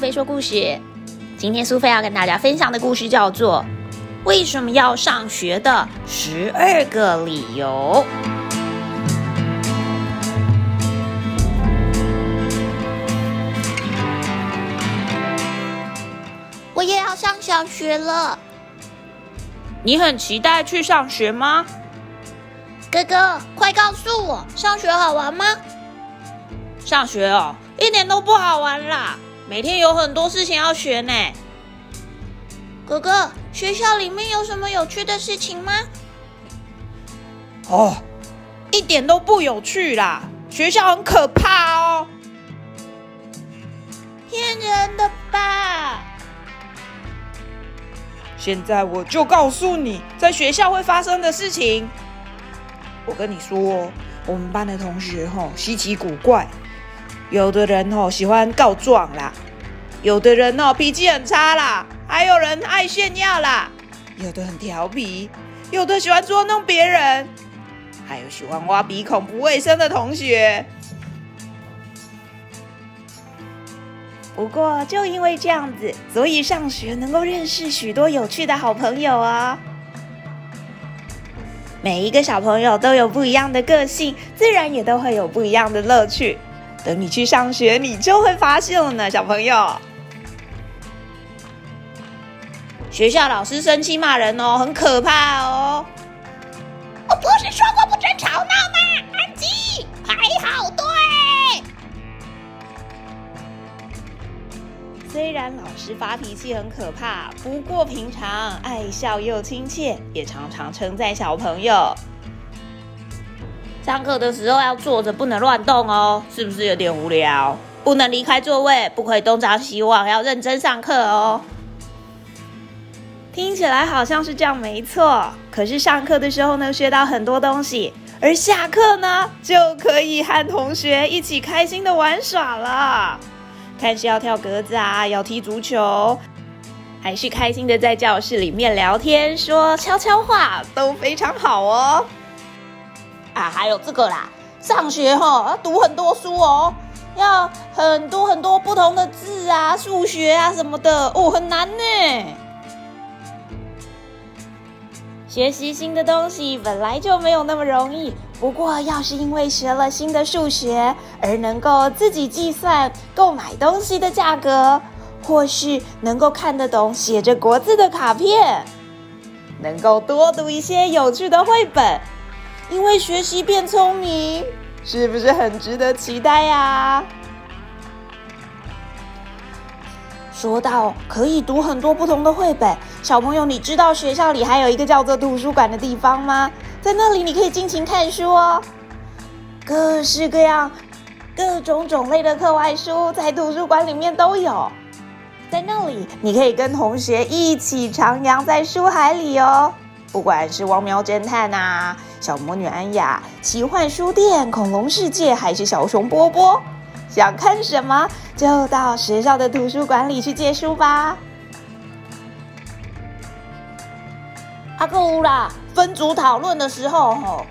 苏菲说故事。今天苏菲要跟大家分享的故事叫做《为什么要上学的十二个理由》。我也要上小学了。你很期待去上学吗？哥哥，快告诉我，上学好玩吗？上学哦，一点都不好玩啦！每天有很多事情要学呢。哥哥，学校里面有什么有趣的事情吗？哦，一点都不有趣啦！学校很可怕哦。骗人的吧！现在我就告诉你，在学校会发生的事情。我跟你说，我们班的同学吼稀奇古怪。有的人哦喜欢告状啦，有的人哦脾气很差啦，还有人爱炫耀啦，有的很调皮，有的喜欢捉弄别人，还有喜欢挖鼻孔不卫生的同学。不过就因为这样子，所以上学能够认识许多有趣的好朋友啊。每一个小朋友都有不一样的个性，自然也都会有不一样的乐趣。等你去上学，你就会发现了呢，小朋友。学校老师生气骂人哦，很可怕哦。我不是说过不准吵闹吗？安吉，排好队。虽然老师发脾气很可怕，不过平常爱笑又亲切，也常常称赞小朋友。上课的时候要坐着，不能乱动哦，是不是有点无聊？不能离开座位，不可以东张西望，要认真上课哦。听起来好像是这样，没错。可是上课的时候呢，学到很多东西，而下课呢，就可以和同学一起开心的玩耍了。看是要跳格子啊，要踢足球，还是开心的在教室里面聊天、说悄悄话，都非常好哦。啊，还有这个啦，上学哈要读很多书哦，要很多很多不同的字啊，数学啊什么的哦，很难呢。学习新的东西本来就没有那么容易，不过要是因为学了新的数学而能够自己计算购买东西的价格，或是能够看得懂写着国字的卡片，能够多读一些有趣的绘本。因为学习变聪明，是不是很值得期待呀？说到可以读很多不同的绘本，小朋友，你知道学校里还有一个叫做图书馆的地方吗？在那里你可以尽情看书哦，各式各样、各种种类的课外书在图书馆里面都有。在那里，你可以跟同学一起徜徉在书海里哦。不管是汪喵侦探呐、小魔女安雅、奇幻书店、恐龙世界，还是小熊波波，想看什么就到学校的图书馆里去借书吧。阿克乌啦，分组讨论的时候，吼，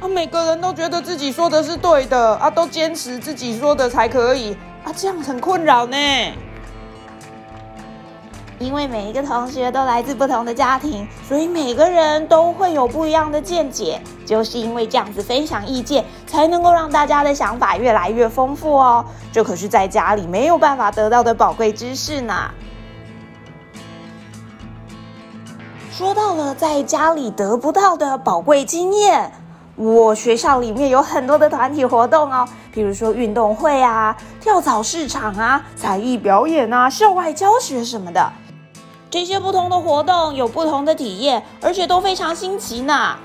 啊，每个人都觉得自己说的是对的，啊，都坚持自己说的才可以，啊，这样很困扰呢。因为每一个同学都来自不同的家庭，所以每个人都会有不一样的见解。就是因为这样子分享意见，才能够让大家的想法越来越丰富哦。这可是在家里没有办法得到的宝贵知识呢。说到了在家里得不到的宝贵经验，我学校里面有很多的团体活动哦，比如说运动会啊、跳蚤市场啊、才艺表演啊、校外教学什么的。这些不同的活动有不同的体验，而且都非常新奇呢。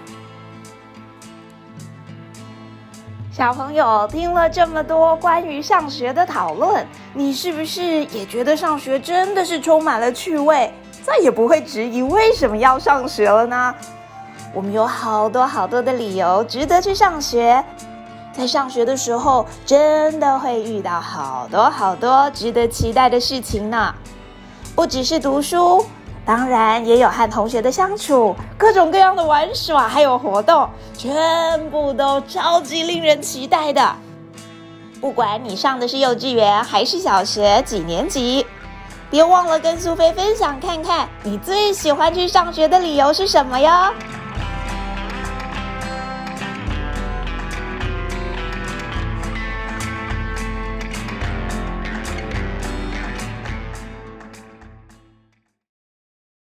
小朋友听了这么多关于上学的讨论，你是不是也觉得上学真的是充满了趣味，再也不会质疑为什么要上学了呢？我们有好多好多的理由值得去上学，在上学的时候真的会遇到好多好多值得期待的事情呢。不只是读书，当然也有和同学的相处，各种各样的玩耍，还有活动，全部都超级令人期待的。不管你上的是幼稚园还是小学几年级，别忘了跟苏菲分享看看，你最喜欢去上学的理由是什么哟。